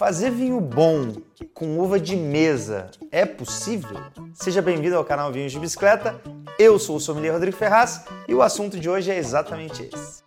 Fazer vinho bom com uva de mesa é possível? Seja bem-vindo ao canal Vinhos de Bicicleta. Eu sou o sommelier Rodrigo Ferraz e o assunto de hoje é exatamente esse.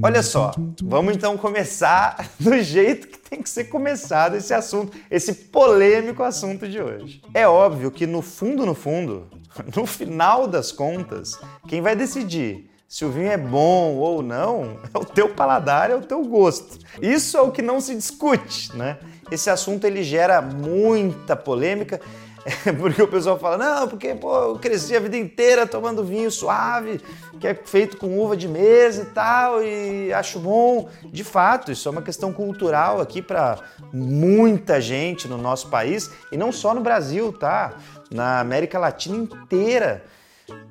Olha só, vamos então começar do jeito que tem que ser começado esse assunto, esse polêmico assunto de hoje. É óbvio que no fundo, no fundo, no final das contas, quem vai decidir se o vinho é bom ou não, é o teu paladar, é o teu gosto. Isso é o que não se discute, né? Esse assunto ele gera muita polêmica, porque o pessoal fala, não, porque pô, eu cresci a vida inteira tomando vinho suave, que é feito com uva de mesa e tal, e acho bom. De fato, isso é uma questão cultural aqui para muita gente no nosso país, e não só no Brasil, tá? Na América Latina inteira.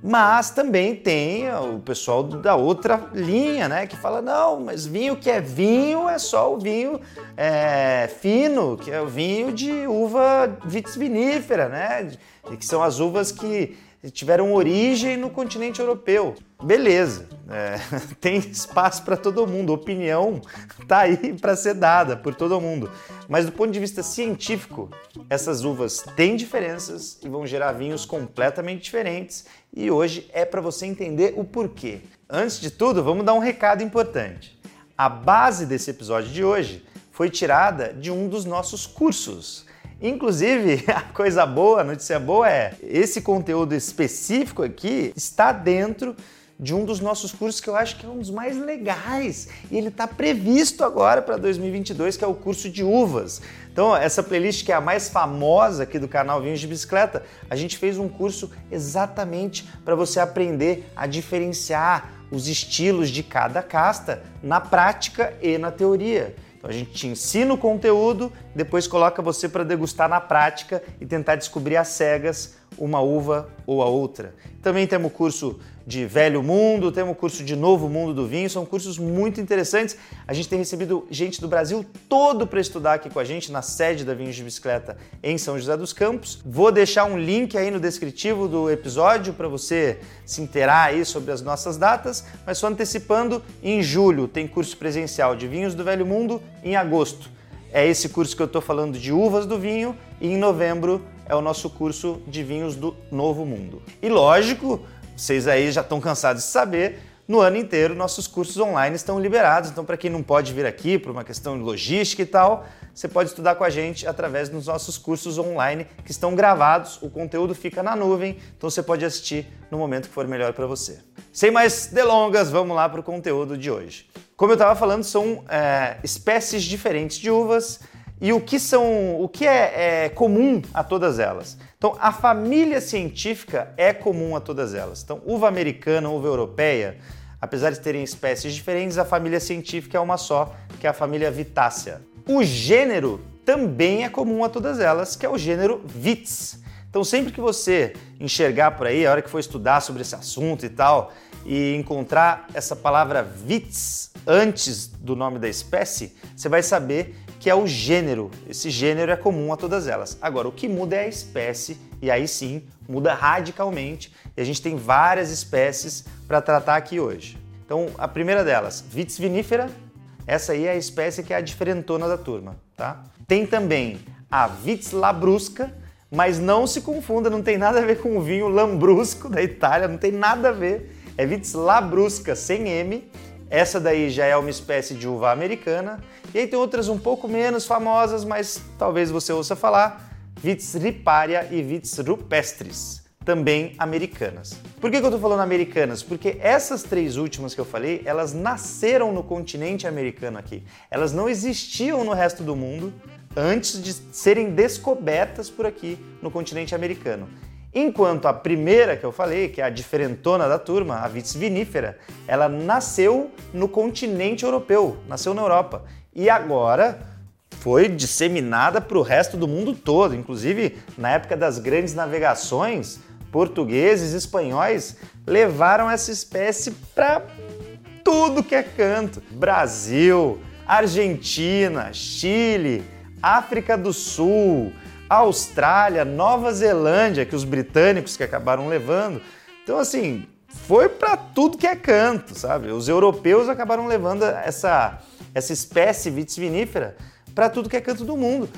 Mas também tem o pessoal da outra linha, né? Que fala, não, mas vinho que é vinho é só o vinho é, fino, que é o vinho de uva vitis vinífera, né? Que são as uvas que tiveram origem no continente europeu. Beleza, é, tem espaço para todo mundo, opinião tá aí para ser dada por todo mundo. Mas do ponto de vista científico, essas uvas têm diferenças e vão gerar vinhos completamente diferentes. E hoje é para você entender o porquê. Antes de tudo, vamos dar um recado importante. A base desse episódio de hoje foi tirada de um dos nossos cursos. Inclusive, a coisa boa, a notícia boa é, esse conteúdo específico aqui está dentro de um dos nossos cursos que eu acho que é um dos mais legais e ele está previsto agora para 2022, que é o curso de uvas. Então, essa playlist que é a mais famosa aqui do canal Vinhos de Bicicleta, a gente fez um curso exatamente para você aprender a diferenciar os estilos de cada casta na prática e na teoria. Então a gente te ensina o conteúdo, depois coloca você para degustar na prática e tentar descobrir as cegas uma uva ou a outra. Também temos curso de Velho Mundo, temos curso de Novo Mundo do Vinho, são cursos muito interessantes. A gente tem recebido gente do Brasil todo para estudar aqui com a gente na sede da Vinhos de Bicicleta em São José dos Campos. Vou deixar um link aí no descritivo do episódio para você se inteirar aí sobre as nossas datas, mas só antecipando, em julho tem curso presencial de Vinhos do Velho Mundo, em agosto é esse curso que eu estou falando de uvas do vinho e em novembro é o nosso curso de vinhos do Novo Mundo. E lógico, vocês aí já estão cansados de saber, no ano inteiro nossos cursos online estão liberados. Então, para quem não pode vir aqui por uma questão de logística e tal, você pode estudar com a gente através dos nossos cursos online que estão gravados. O conteúdo fica na nuvem, então você pode assistir no momento que for melhor para você. Sem mais delongas, vamos lá para o conteúdo de hoje. Como eu estava falando, são é, espécies diferentes de uvas e o que são, o que é, é, comum a todas elas. Então, a família científica é comum a todas elas. Então, uva americana, uva europeia, apesar de terem espécies diferentes, a família científica é uma só, que é a família Vitácea. O gênero também é comum a todas elas, que é o gênero Vitis. Então, sempre que você enxergar por aí, a hora que for estudar sobre esse assunto e tal, e encontrar essa palavra Vitis antes do nome da espécie, você vai saber que é o gênero. Esse gênero é comum a todas elas. Agora, o que muda é a espécie, e aí sim muda radicalmente. E a gente tem várias espécies para tratar aqui hoje. Então, a primeira delas, Vitis vinifera. Essa aí é a espécie que é a diferentona da turma, tá? Tem também a Vitis labrusca, mas não se confunda, não tem nada a ver com o vinho lambrusco da Itália, não tem nada a ver. É Vitis labrusca sem M essa daí já é uma espécie de uva americana. E aí tem outras um pouco menos famosas, mas talvez você ouça falar, Vitis riparia e Vitis rupestris, também americanas. Por que, que eu estou falando americanas? Porque essas três últimas que eu falei, elas nasceram no continente americano aqui. Elas não existiam no resto do mundo antes de serem descobertas por aqui no continente americano. Enquanto a primeira que eu falei, que é a diferentona da turma, a Vitis vinifera, ela nasceu no continente europeu, nasceu na Europa. E agora foi disseminada para o resto do mundo todo, inclusive na época das grandes navegações, portugueses espanhóis levaram essa espécie para tudo que é canto. Brasil, Argentina, Chile, África do Sul, Austrália, Nova Zelândia, que os britânicos que acabaram levando. Então, assim, foi para tudo que é canto, sabe? Os europeus acabaram levando essa, essa espécie vitis vinífera para tudo que é canto do mundo.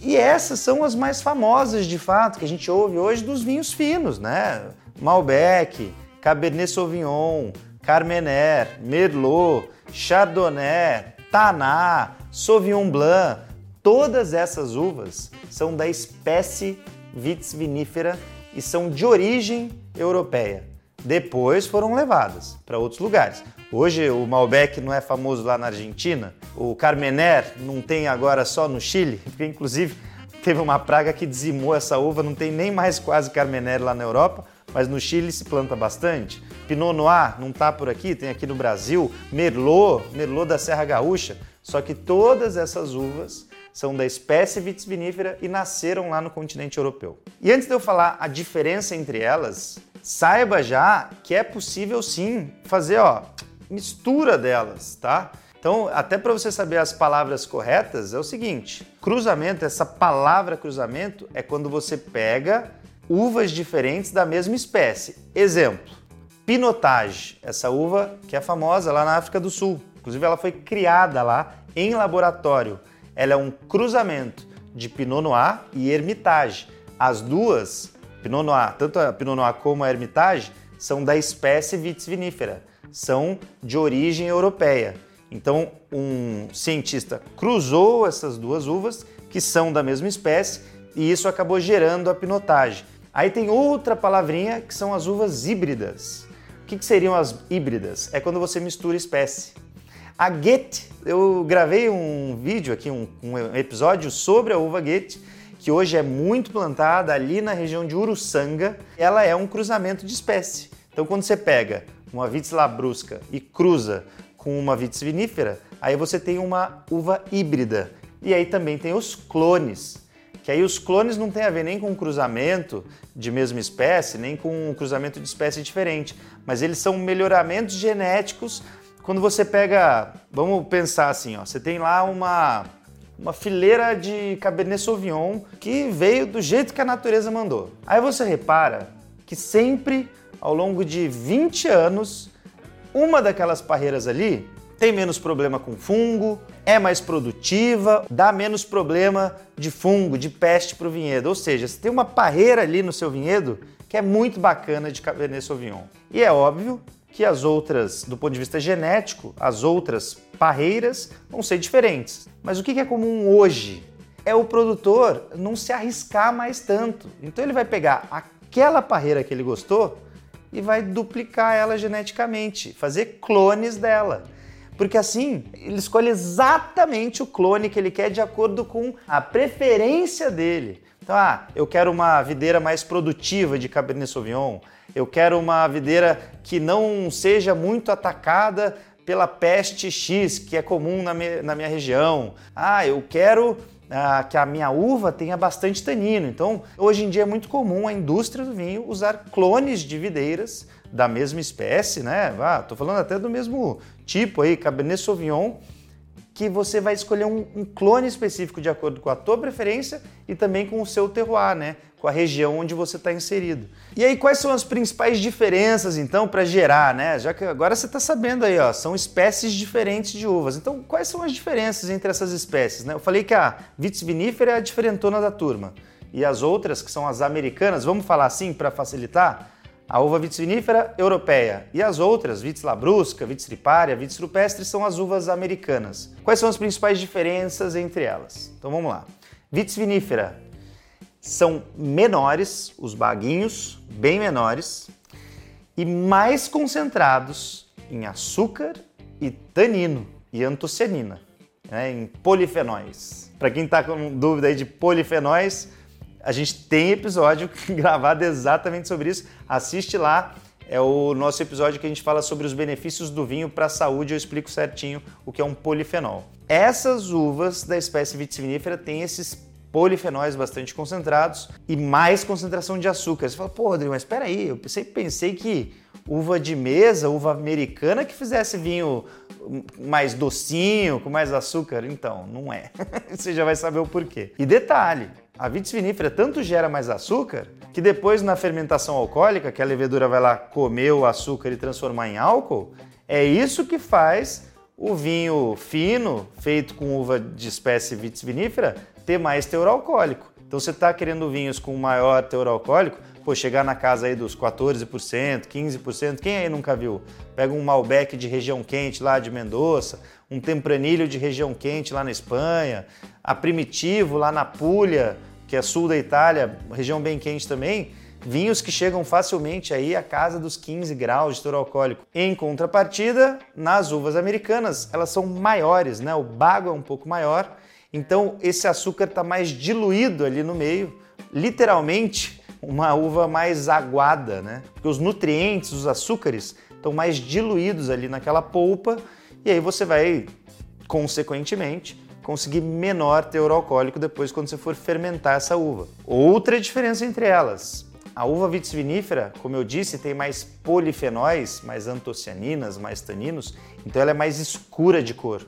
E essas são as mais famosas, de fato, que a gente ouve hoje dos vinhos finos, né? Malbec, Cabernet Sauvignon, Carmener, Merlot, Chardonnay, Taná, Sauvignon Blanc. Todas essas uvas são da espécie Vitis vinífera e são de origem europeia. Depois foram levadas para outros lugares. Hoje o Malbec não é famoso lá na Argentina, o Carmener não tem agora só no Chile, porque inclusive teve uma praga que dizimou essa uva, não tem nem mais quase Carmener lá na Europa, mas no Chile se planta bastante. Pinot Noir não está por aqui, tem aqui no Brasil, Merlot, Merlot da Serra Gaúcha, só que todas essas uvas são da espécie Vitis vinifera e nasceram lá no continente europeu. E antes de eu falar a diferença entre elas, saiba já que é possível sim fazer, ó, mistura delas, tá? Então, até para você saber as palavras corretas, é o seguinte: cruzamento, essa palavra cruzamento é quando você pega uvas diferentes da mesma espécie. Exemplo: Pinotage, essa uva que é famosa lá na África do Sul. Inclusive, ela foi criada lá em laboratório ela é um cruzamento de Pinot Noir e Hermitage. As duas, Pinot Noir, tanto a Pinot Noir como a Hermitage, são da espécie Vitis vinifera, são de origem europeia. Então, um cientista cruzou essas duas uvas, que são da mesma espécie, e isso acabou gerando a pinotage. Aí tem outra palavrinha que são as uvas híbridas. O que, que seriam as híbridas? É quando você mistura espécie. A Goethe, eu gravei um vídeo aqui, um, um episódio sobre a uva Goethe, que hoje é muito plantada ali na região de Uruçanga. Ela é um cruzamento de espécie. Então, quando você pega uma Vitis labrusca e cruza com uma Vitis vinífera, aí você tem uma uva híbrida. E aí também tem os clones, que aí os clones não tem a ver nem com cruzamento de mesma espécie, nem com cruzamento de espécie diferente, mas eles são melhoramentos genéticos quando você pega, vamos pensar assim, ó, você tem lá uma uma fileira de Cabernet Sauvignon que veio do jeito que a natureza mandou. Aí você repara que sempre ao longo de 20 anos, uma daquelas parreiras ali tem menos problema com fungo, é mais produtiva, dá menos problema de fungo, de peste para o vinhedo. Ou seja, você tem uma parreira ali no seu vinhedo que é muito bacana de Cabernet Sauvignon. E é óbvio que as outras, do ponto de vista genético, as outras parreiras vão ser diferentes. Mas o que é comum hoje? É o produtor não se arriscar mais tanto. Então ele vai pegar aquela parreira que ele gostou e vai duplicar ela geneticamente, fazer clones dela. Porque assim, ele escolhe exatamente o clone que ele quer de acordo com a preferência dele. Então, ah, eu quero uma videira mais produtiva de Cabernet Sauvignon, eu quero uma videira que não seja muito atacada pela peste X, que é comum na minha, na minha região. Ah, eu quero ah, que a minha uva tenha bastante tanino. Então, hoje em dia é muito comum a indústria do vinho usar clones de videiras da mesma espécie, né? Ah, tô falando até do mesmo tipo aí, Cabernet Sauvignon, que você vai escolher um, um, clone específico de acordo com a tua preferência e também com o seu terroir, né? Com a região onde você está inserido. E aí, quais são as principais diferenças, então, para gerar, né? Já que agora você está sabendo aí, ó, são espécies diferentes de uvas. Então, quais são as diferenças entre essas espécies, né? Eu falei que a Vitis vinifera é a diferentona da turma. E as outras, que são as americanas, vamos falar assim para facilitar? A uva vitis vinífera europeia e as outras, vitis labrusca, vitis tripária, vitis rupestre, são as uvas americanas. Quais são as principais diferenças entre elas? Então vamos lá. Vitis vinífera são menores, os baguinhos bem menores e mais concentrados em açúcar e tanino e antocianina, né, em polifenóis. Para quem está com dúvida aí de polifenóis, a gente tem episódio gravado exatamente sobre isso. Assiste lá, é o nosso episódio que a gente fala sobre os benefícios do vinho para a saúde. Eu explico certinho o que é um polifenol. Essas uvas da espécie vitivinífera têm esses polifenóis bastante concentrados e mais concentração de açúcar. Você fala, pô, Rodrigo, mas espera aí, eu sempre pensei que uva de mesa, uva americana que fizesse vinho mais docinho, com mais açúcar. Então, não é. Você já vai saber o porquê. E detalhe, A vitis vinífera tanto gera mais açúcar que depois na fermentação alcoólica, que a levedura vai lá comer o açúcar e transformar em álcool, é isso que faz o vinho fino, feito com uva de espécie vitis vinífera, ter mais teor alcoólico. Então você está querendo vinhos com maior teor alcoólico, pô, chegar na casa aí dos 14%, 15%, quem aí nunca viu? Pega um Malbec de região quente lá de Mendoza, um Tempranilho de região quente lá na Espanha, a Primitivo lá na Puglia, que é sul da Itália, região bem quente também, vinhos que chegam facilmente aí à casa dos 15 graus de teor alcoólico. Em contrapartida, nas uvas americanas, elas são maiores, né? O bago é um pouco maior, então esse açúcar está mais diluído ali no meio, literalmente uma uva mais aguada, né? Porque os nutrientes, os açúcares estão mais diluídos ali naquela polpa e aí você vai consequentemente conseguir menor teor alcoólico depois quando você for fermentar essa uva. Outra diferença entre elas, a uva vitis vinífera, como eu disse, tem mais polifenóis, mais antocianinas, mais taninos, então ela é mais escura de cor.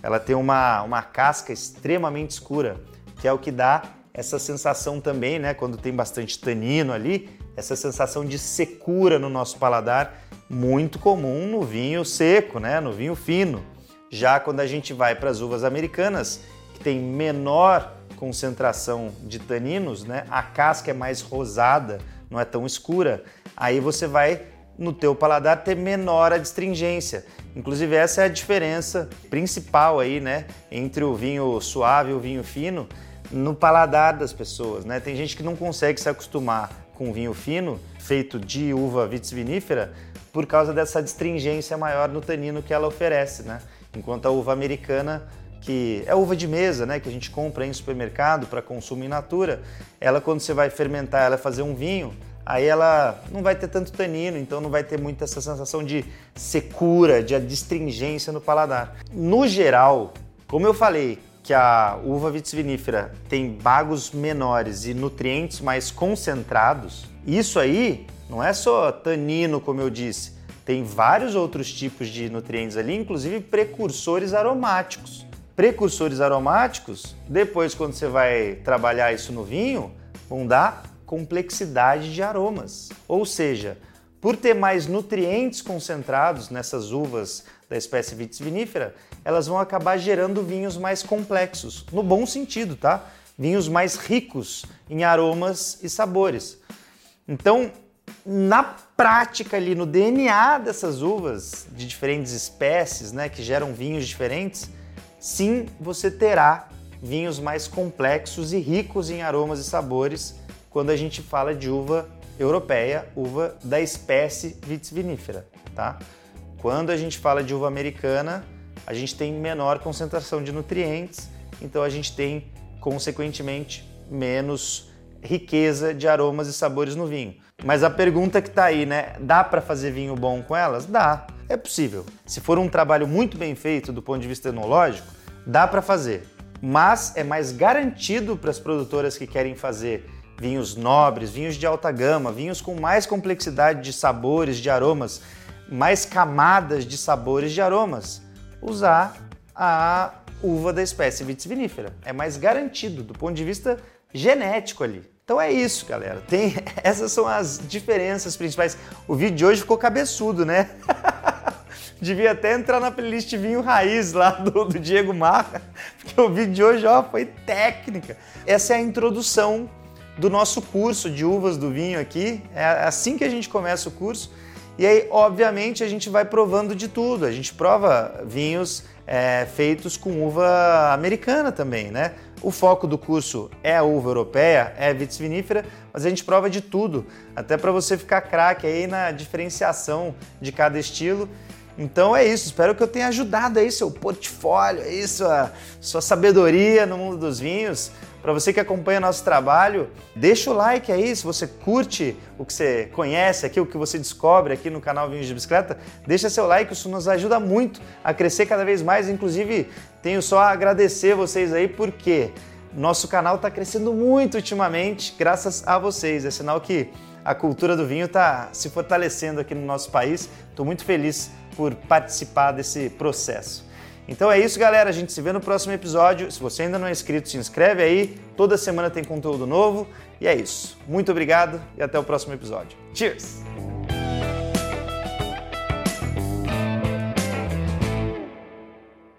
Ela tem uma, uma casca extremamente escura, que é o que dá essa sensação também, né, quando tem bastante tanino ali, essa sensação de secura no nosso paladar, muito comum no vinho seco, né, no vinho fino. Já quando a gente vai para as uvas americanas, que tem menor concentração de taninos, né, a casca é mais rosada, não é tão escura, aí você vai no teu paladar ter menor adstringência. Inclusive essa é a diferença principal aí, né, entre o vinho suave e o vinho fino no paladar das pessoas, né? Tem gente que não consegue se acostumar com vinho fino feito de uva vitis vinífera por causa dessa adstringência maior no tanino que ela oferece, né? Enquanto a uva americana que é uva de mesa, né, que a gente compra em supermercado para consumo in natura, ela quando você vai fermentar, ela fazer um vinho, aí ela não vai ter tanto tanino, então não vai ter muita essa sensação de secura, de adstringência no paladar. No geral, como eu falei, que a uva vitis vinífera tem bagos menores e nutrientes mais concentrados, isso aí não é só tanino, como eu disse, tem vários outros tipos de nutrientes ali, inclusive precursores aromáticos precursores aromáticos, depois quando você vai trabalhar isso no vinho, vão dar complexidade de aromas. Ou seja, por ter mais nutrientes concentrados nessas uvas da espécie vitis vinífera, elas vão acabar gerando vinhos mais complexos, no bom sentido, tá? Vinhos mais ricos em aromas e sabores. Então, na prática ali no DNA dessas uvas de diferentes espécies, né, que geram vinhos diferentes, sim você terá vinhos mais complexos e ricos em aromas e sabores quando a gente fala de uva europeia, uva da espécie vitis vinífera, tá? Quando a gente fala de uva americana, a gente tem menor concentração de nutrientes, então a gente tem consequentemente menos riqueza de aromas e sabores no vinho. Mas a pergunta que está aí, né? Dá para fazer vinho bom com elas? Dá. É possível. Se for um trabalho muito bem feito do ponto de vista enológico, dá para fazer. Mas é mais garantido para as produtoras que querem fazer vinhos nobres, vinhos de alta gama, vinhos com mais complexidade de sabores, de aromas, mais camadas de sabores de aromas, usar a uva da espécie vitis vinífera. É mais garantido do ponto de vista genético ali. Então é isso, galera. Tem essas são as diferenças principais. O vídeo de hoje ficou cabeçudo, né? Devia até entrar na playlist Vinho Raiz lá do, do Diego Marra, porque o vídeo de hoje ó, foi técnica. Essa é a introdução do nosso curso de uvas do vinho aqui. É assim que a gente começa o curso. E aí, obviamente, a gente vai provando de tudo. A gente prova vinhos é, feitos com uva americana também, né? O foco do curso é a uva europeia, é a vitis vinífera, mas a gente prova de tudo, até para você ficar craque aí na diferenciação de cada estilo. Então é isso, espero que eu tenha ajudado aí seu portfólio, aí sua, sua sabedoria no mundo dos vinhos. Para você que acompanha nosso trabalho, deixa o like aí, se você curte o que você conhece aqui, o que você descobre aqui no canal Vinhos de Bicicleta, deixa seu like, isso nos ajuda muito a crescer cada vez mais. Inclusive, tenho só a agradecer vocês aí, porque nosso canal está crescendo muito ultimamente, graças a vocês. É sinal que a cultura do vinho está se fortalecendo aqui no nosso país. Estou muito feliz por participar desse processo. Então é isso, galera. A gente se vê no próximo episódio. Se você ainda não é inscrito, se inscreve aí. Toda semana tem conteúdo novo. E é isso. Muito obrigado e até o próximo episódio. Cheers!